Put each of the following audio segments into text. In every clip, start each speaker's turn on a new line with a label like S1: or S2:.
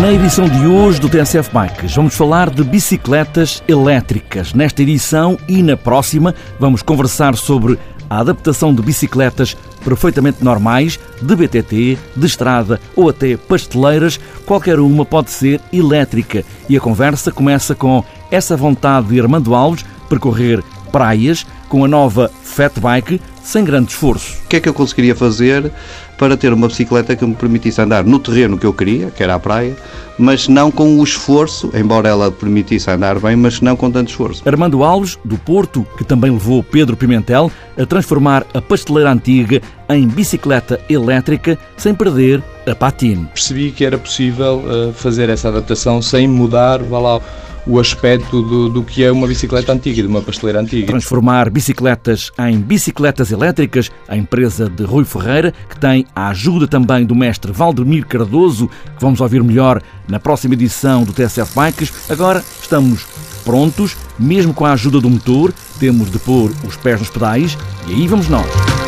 S1: Na edição de hoje do TSF Bikes vamos falar de bicicletas elétricas. Nesta edição e na próxima vamos conversar sobre a adaptação de bicicletas perfeitamente normais, de BTT, de estrada ou até pasteleiras, qualquer uma pode ser elétrica. E a conversa começa com essa vontade de Armando Alves percorrer praias com a nova Fat Bike sem grande esforço.
S2: O que é que eu conseguiria fazer para ter uma bicicleta que me permitisse andar no terreno que eu queria, que era a praia, mas não com o esforço, embora ela permitisse andar bem, mas não com tanto esforço.
S1: Armando Alves, do Porto, que também levou Pedro Pimentel a transformar a pasteleira antiga em bicicleta elétrica sem perder a patina.
S3: Percebi que era possível uh, fazer essa adaptação sem mudar, vá lá, o aspecto do, do que é uma bicicleta antiga, de uma pasteleira antiga.
S1: Transformar bicicletas em bicicletas elétricas, a empresa de Rui Ferreira, que tem a ajuda também do mestre Valdemir Cardoso, que vamos ouvir melhor na próxima edição do TSF Bikes. Agora estamos prontos, mesmo com a ajuda do motor, temos de pôr os pés nos pedais e aí vamos nós.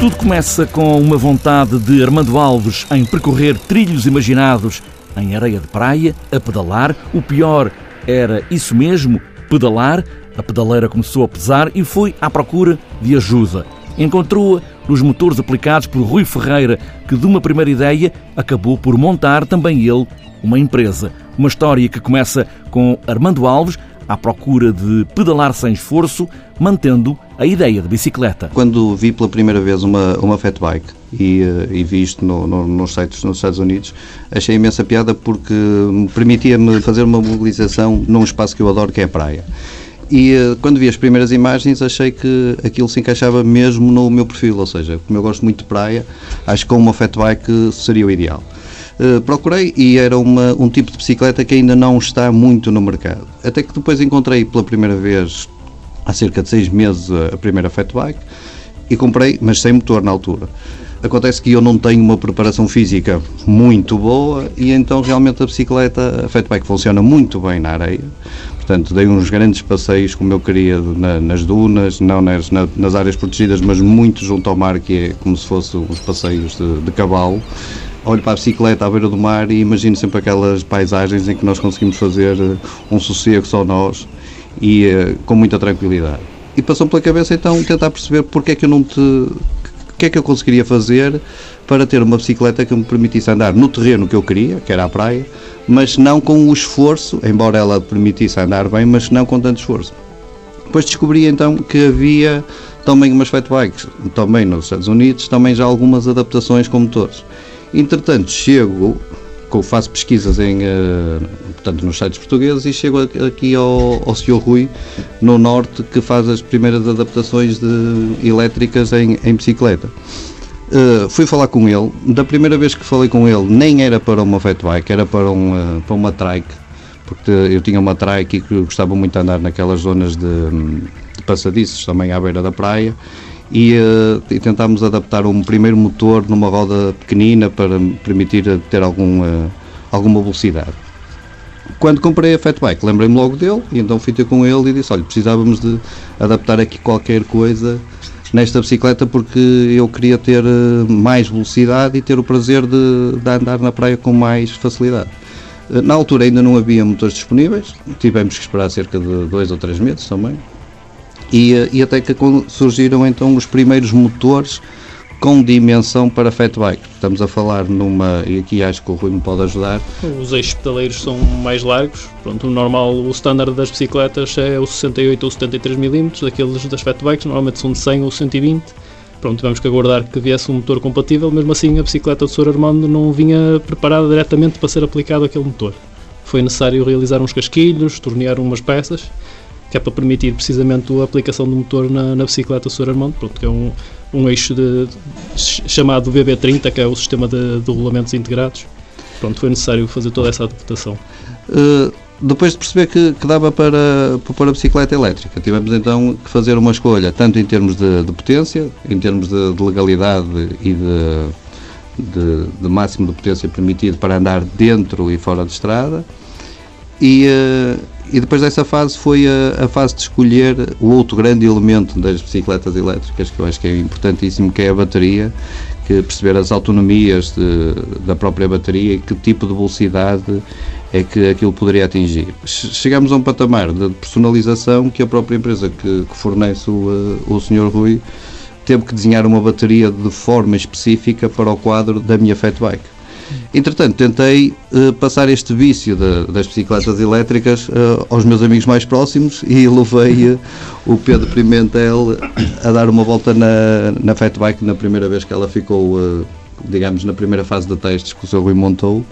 S1: Tudo começa com uma vontade de Armando Alves em percorrer trilhos imaginados em areia de praia, a pedalar. O pior era isso mesmo, pedalar. A pedaleira começou a pesar e foi à procura de ajuda. Encontrou-a nos motores aplicados por Rui Ferreira, que de uma primeira ideia acabou por montar também ele uma empresa. Uma história que começa com Armando Alves à procura de pedalar sem esforço, mantendo a ideia de bicicleta.
S2: Quando vi pela primeira vez uma, uma fat bike e, eh, e vi isto no, no, nos sites nos Estados Unidos, achei imensa piada porque permitia-me fazer uma mobilização num espaço que eu adoro, que é a praia. E eh, quando vi as primeiras imagens achei que aquilo se encaixava mesmo no meu perfil, ou seja, como eu gosto muito de praia, acho que com uma fat bike seria o ideal. Uh, procurei e era uma, um tipo de bicicleta que ainda não está muito no mercado. Até que depois encontrei pela primeira vez, há cerca de seis meses, a primeira Fat Bike e comprei, mas sem motor na altura. Acontece que eu não tenho uma preparação física muito boa e então realmente a bicicleta, a Fat Bike funciona muito bem na areia. Portanto, dei uns grandes passeios como eu queria na, nas dunas, não nas, na, nas áreas protegidas, mas muito junto ao mar, que é como se fossem uns passeios de, de cavalo olho para a bicicleta à beira do mar e imagino sempre aquelas paisagens em que nós conseguimos fazer eh, um sossego só nós e uh, com muita tranquilidade. E passou pela cabeça então tentar perceber porque é que eu não te. o que é que eu conseguiria fazer para ter uma bicicleta que me permitisse andar no terreno que eu queria, que era a praia, mas não com o esforço, embora ela permitisse andar bem, mas não com tanto esforço. Depois descobri então que havia também umas fat bikes, também nos Estados Unidos, também já algumas adaptações com motores. Entretanto, chego, faço pesquisas em, uh, portanto, nos sites portugueses e chego aqui ao, ao Sr. Rui, no Norte, que faz as primeiras adaptações de, elétricas em, em bicicleta. Uh, fui falar com ele. Da primeira vez que falei com ele, nem era para uma fat bike, era para, um, uh, para uma trike, porque eu tinha uma trike e gostava muito de andar naquelas zonas de, de passadiços, também à beira da praia e, uh, e, tentámos adaptar um primeiro motor numa roda pequenina para permitir ter algum, uh, alguma velocidade. Quando comprei a Fatbike, lembrei-me logo dele e então fui ter com ele e disse: Olha, precisávamos de adaptar aqui qualquer coisa nesta bicicleta porque eu queria ter eh, mais velocidade e ter o prazer de, de andar na praia com mais facilidade. Na altura ainda não havia motores disponíveis, tivemos que esperar cerca de dois ou três meses também, e, eh, e até que surgiram então os primeiros motores com dimensão para fat bike. Estamos a falar numa, e aqui acho que o Rui me pode ajudar.
S4: Os eixos pedaleiros são mais largos. Pronto, o normal, o standard das bicicletas é o 68 ou 73 mm, daqueles das fat bikes normalmente são de 100 ou 120. Pronto, tivemos que aguardar que viesse um motor compatível, mesmo assim a bicicleta do Sr. Armando não vinha preparada diretamente para ser aplicado aquele motor. Foi necessário realizar uns casquilhos, tornear umas peças que é para permitir precisamente a aplicação do motor na, na bicicleta Sr. Armando, pronto, que é um, um eixo de, de, chamado VB30, que é o sistema de, de regulamentos integrados. Pronto, foi necessário fazer toda essa adaptação.
S2: Uh, depois de perceber que, que dava para, para pôr a bicicleta elétrica, tivemos então que fazer uma escolha, tanto em termos de, de potência, em termos de, de legalidade e de, máximo de potência permitido para andar dentro e fora de estrada. E, uh, e depois dessa fase foi a, a, fase de escolher o outro grande elemento das bicicletas elétricas, que eu acho que é importantíssimo, que é a bateria, que perceber as autonomias de, da própria bateria e que tipo de velocidade é que aquilo poderia atingir. Chegamos a um patamar de personalização que a própria empresa que, que fornece o, o Sr. Rui teve que desenhar uma bateria de forma específica para o quadro da minha Fat Bike. Entretanto, tentei uh, passar este vício de, das bicicletas elétricas uh, aos meus amigos mais próximos e levei uh, o Pedro Pimentel a dar uma volta na, na Fat Bike na primeira vez que ela ficou, digamos, na primeira fase de testes que o Sr. Rui montou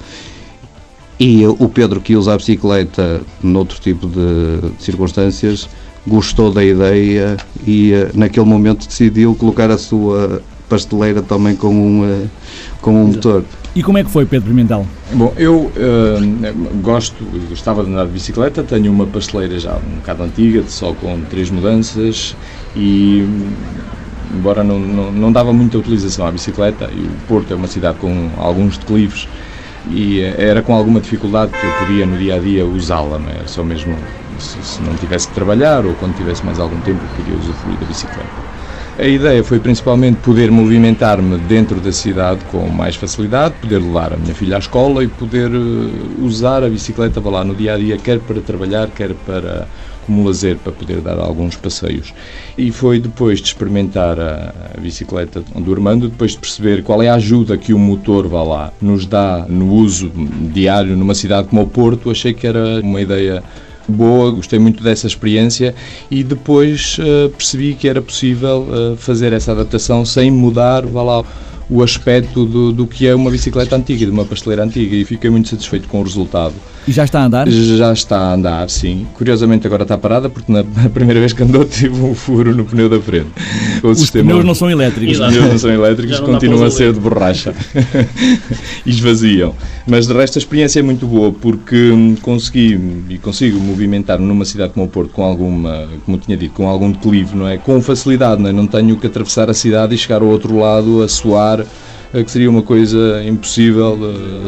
S2: e o Pedro, que usa a bicicleta noutro tipo de, circunstâncias, gostou da ideia e naquele momento decidiu colocar a sua pasteleira também com um, uh, com um motor.
S1: E como é que foi, Pedro Pimentel?
S3: Bom, eu uh, gosto, gostava de andar de bicicleta, tenho uma pasteleira já um bocado antiga, só com três mudanças e embora não, não, não dava muita utilização à bicicleta, e o Porto é uma cidade com alguns declives, e era com alguma dificuldade que eu podia no dia a dia usá-la, não é? Só mesmo se, se, não tivesse que trabalhar ou quando tivesse mais algum tempo eu podia usufruir da bicicleta. A ideia foi principalmente poder movimentar-me dentro da cidade com mais facilidade, poder levar a minha filha à escola e poder eh, usar a bicicleta lá no dia a dia, quer para trabalhar, quer para como lazer para poder dar alguns passeios. E foi depois de experimentar a, a bicicleta do Armando, depois de perceber qual é a ajuda que o motor, vá lá, nos dá no uso diário numa cidade como o Porto, achei que era uma ideia boa, gostei muito dessa experiência e depois uh, percebi que era possível uh, fazer essa adaptação sem mudar, vá lá, o aspecto do, do que é uma bicicleta antiga, de uma pasteleira antiga e fiquei muito satisfeito com o resultado.
S1: E já está a andar?
S3: Já está a andar, sim. Curiosamente agora está parada porque na primeira vez que andou tive um furo no pneu da frente.
S1: O Os sistema... pneus não são elétricos.
S3: Os pneus não são elétricos, continuam a ser de borracha. e esvaziam. Mas de resto a experiência é muito boa porque consegui e consigo movimentar numa cidade como o Porto com alguma, como tinha dito, com algum declive, não é? Com facilidade, não é? Não tenho que atravessar a cidade e chegar ao outro lado a suar eh, que seria uma coisa impossível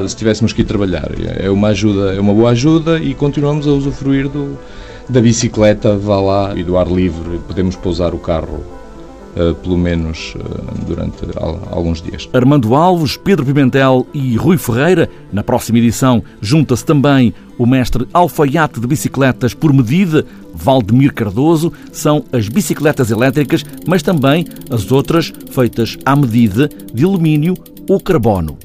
S3: eh, se tivéssemos que ir trabalhar. É uma ajuda, é uma boa ajuda e continuamos a usufruir do, da bicicleta, vá lá, e do ar livre, podemos pousar o carro pelo menos uh, durante alguns dias.
S1: Armando Alves, Pedro Pimentel e Rui Ferreira. Na próxima edição junta-se também o mestre alfaiate de bicicletas por medida, Valdemir Cardoso. São as bicicletas elétricas, mas também as outras feitas à medida de alumínio ou carbono.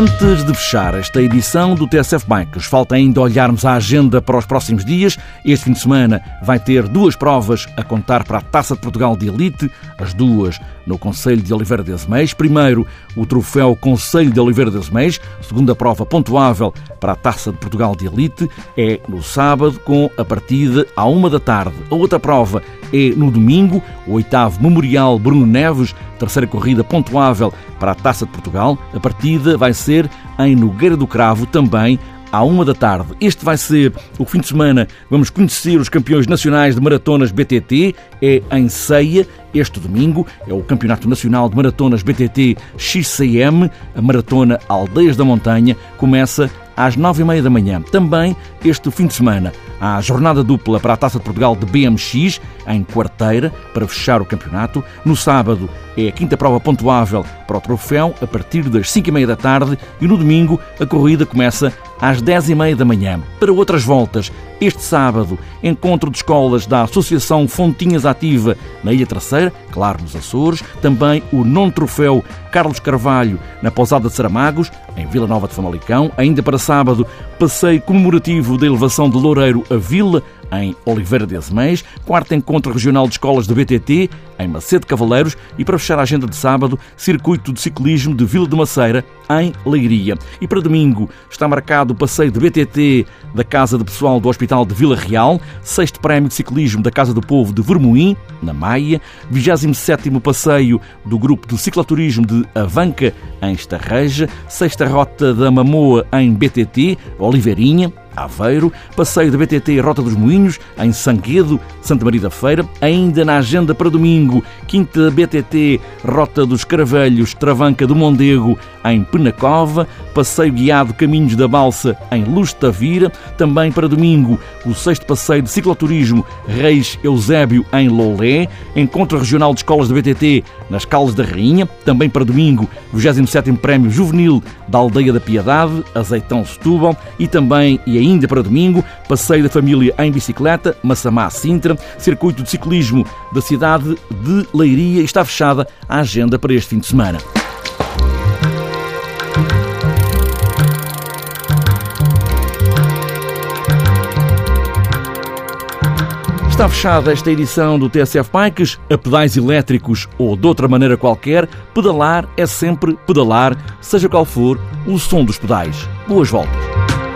S1: Antes de fechar esta edição do TSF Bikes, falta ainda olharmos a agenda para os próximos dias. Este fim de semana vai ter duas provas a contar para a Taça de Portugal de Elite, as duas no Conselho de Oliveira de Azeméis. Primeiro, o troféu Conselho de Oliveira de Azeméis, segunda prova pontuável para a Taça de Portugal de Elite, é no sábado com a partida à uma da tarde. A outra prova é no domingo, o oitavo Memorial Bruno Neves, terceira corrida pontuável para a Taça de Portugal. A partida vai ser em Nogueira do Cravo, também à uma da tarde. Este vai ser o fim de semana. Vamos conhecer os campeões nacionais de maratonas BTT. É em Ceia, este domingo. É o Campeonato Nacional de Maratonas BTT XCM. A maratona Aldeias da Montanha começa às nove e meia da manhã. Também este fim de semana há jornada dupla para a Taça de Portugal de BMX em quarteira para fechar o campeonato. No sábado é a quinta prova pontuável para o troféu a partir das cinco e meia da tarde e no domingo a corrida começa às dez e meia da manhã. Para outras voltas, este sábado, encontro de escolas da Associação Fontinhas Ativa na Ilha Terceira, claro, nos Açores, também o nono troféu Carlos Carvalho na Pousada de Saramagos, em Vila Nova de Famalicão, ainda para sábado, passeio comemorativo da elevação de Loureiro a Vila, em Oliveira de Azeméis, quarto encontro regional de escolas do BTT, em Macedo Cavaleiros e para fechar a agenda de sábado, circuito de ciclismo de Vila de Maceira, em Leiria. E para domingo está marcado o passeio de BTT da Casa de Pessoal do Hospital de Vila Real, sexto prémio de ciclismo da Casa do Povo de Vermoim, na Maia, 27 passeio do grupo de cicloturismo de Avanca, em Estarreja, sexta rota da Mamoa, em BTT, Oliveirinha, Aveiro, passeio da BTT Rota dos Moinhos, em Sanguedo, Santa Maria da Feira, ainda na agenda para domingo, quinta BTT Rota dos Caravelhos, Travanca do Mondego, em Penacova, passeio guiado Caminhos da Balsa, em Luz Tavira, também para domingo, o sexto passeio de cicloturismo Reis Eusébio, em Lolé, encontro regional de escolas da BTT nas Caldas da Rainha, também para domingo, 27º Prémio Juvenil da Aldeia da Piedade, Azeitão Setúbal, e também e ainda para domingo, passeio da família em bicicleta, Massamá Sintra, circuito de ciclismo da cidade de Leiria. Está fechada a agenda para este fim de semana. Está fechada esta edição do TSF Bikes, a pedais elétricos ou de outra maneira qualquer, pedalar é sempre pedalar, seja qual for o som dos pedais. Boas voltas!